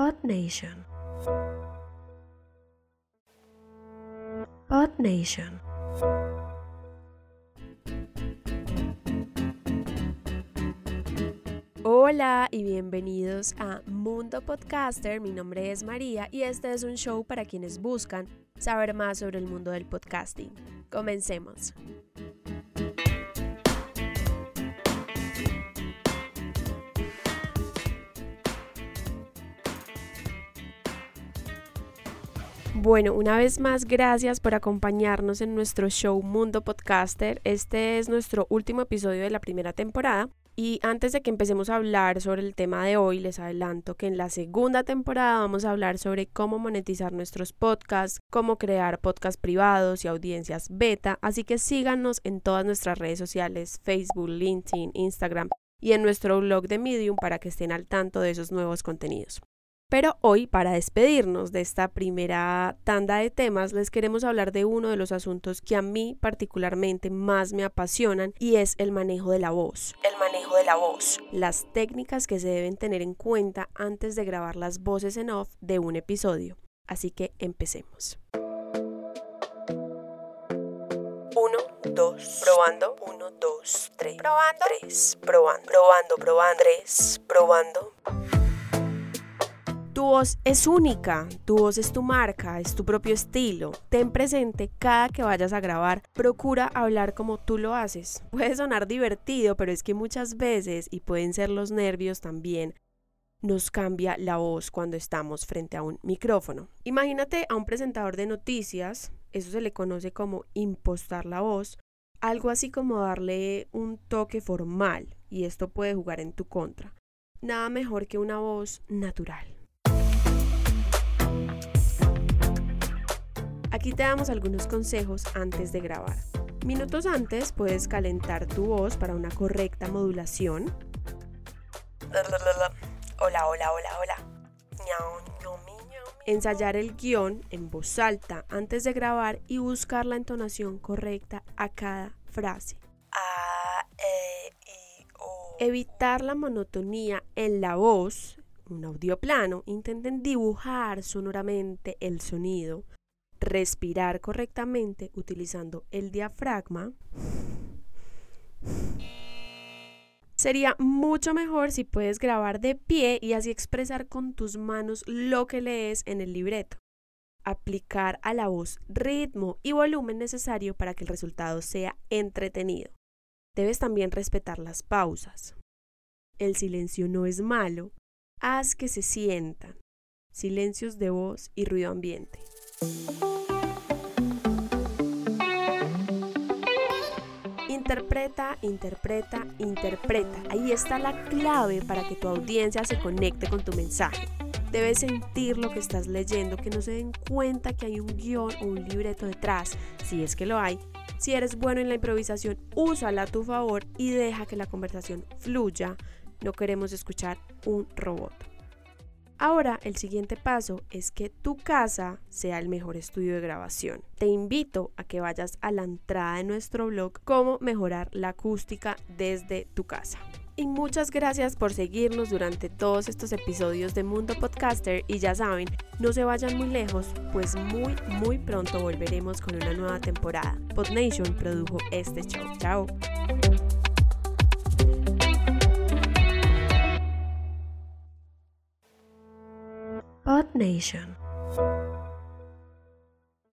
Pod Nation. Pod Nation. Hola y bienvenidos a Mundo Podcaster. Mi nombre es María y este es un show para quienes buscan saber más sobre el mundo del podcasting. Comencemos. Bueno, una vez más, gracias por acompañarnos en nuestro show Mundo Podcaster. Este es nuestro último episodio de la primera temporada. Y antes de que empecemos a hablar sobre el tema de hoy, les adelanto que en la segunda temporada vamos a hablar sobre cómo monetizar nuestros podcasts, cómo crear podcasts privados y audiencias beta. Así que síganos en todas nuestras redes sociales, Facebook, LinkedIn, Instagram y en nuestro blog de Medium para que estén al tanto de esos nuevos contenidos. Pero hoy, para despedirnos de esta primera tanda de temas, les queremos hablar de uno de los asuntos que a mí particularmente más me apasionan y es el manejo de la voz. El manejo de la voz. Las técnicas que se deben tener en cuenta antes de grabar las voces en off de un episodio. Así que empecemos. 1, 2, probando. 1, 2, 3. Probando. 3, probando. Probando, probando. 3, probando. Tu voz es única, tu voz es tu marca, es tu propio estilo. Ten presente cada que vayas a grabar, procura hablar como tú lo haces. Puede sonar divertido, pero es que muchas veces, y pueden ser los nervios también, nos cambia la voz cuando estamos frente a un micrófono. Imagínate a un presentador de noticias, eso se le conoce como impostar la voz, algo así como darle un toque formal, y esto puede jugar en tu contra. Nada mejor que una voz natural. Aquí te damos algunos consejos antes de grabar. Minutos antes puedes calentar tu voz para una correcta modulación. Hola, hola, hola, hola. Ensayar el guion en voz alta antes de grabar y buscar la entonación correcta a cada frase. E, Evitar la monotonía en la voz, un audio plano. Intenten dibujar sonoramente el sonido respirar correctamente utilizando el diafragma, sería mucho mejor si puedes grabar de pie y así expresar con tus manos lo que lees en el libreto. Aplicar a la voz ritmo y volumen necesario para que el resultado sea entretenido. Debes también respetar las pausas. El silencio no es malo, haz que se sientan. Silencios de voz y ruido ambiente. Interpreta, interpreta, interpreta. Ahí está la clave para que tu audiencia se conecte con tu mensaje. Debes sentir lo que estás leyendo, que no se den cuenta que hay un guion o un libreto detrás, si es que lo hay. Si eres bueno en la improvisación, úsala a tu favor y deja que la conversación fluya. No queremos escuchar un robot. Ahora el siguiente paso es que tu casa sea el mejor estudio de grabación. Te invito a que vayas a la entrada de nuestro blog cómo mejorar la acústica desde tu casa. Y muchas gracias por seguirnos durante todos estos episodios de Mundo Podcaster y ya saben, no se vayan muy lejos, pues muy muy pronto volveremos con una nueva temporada. PodNation produjo este show. Chao. Nation.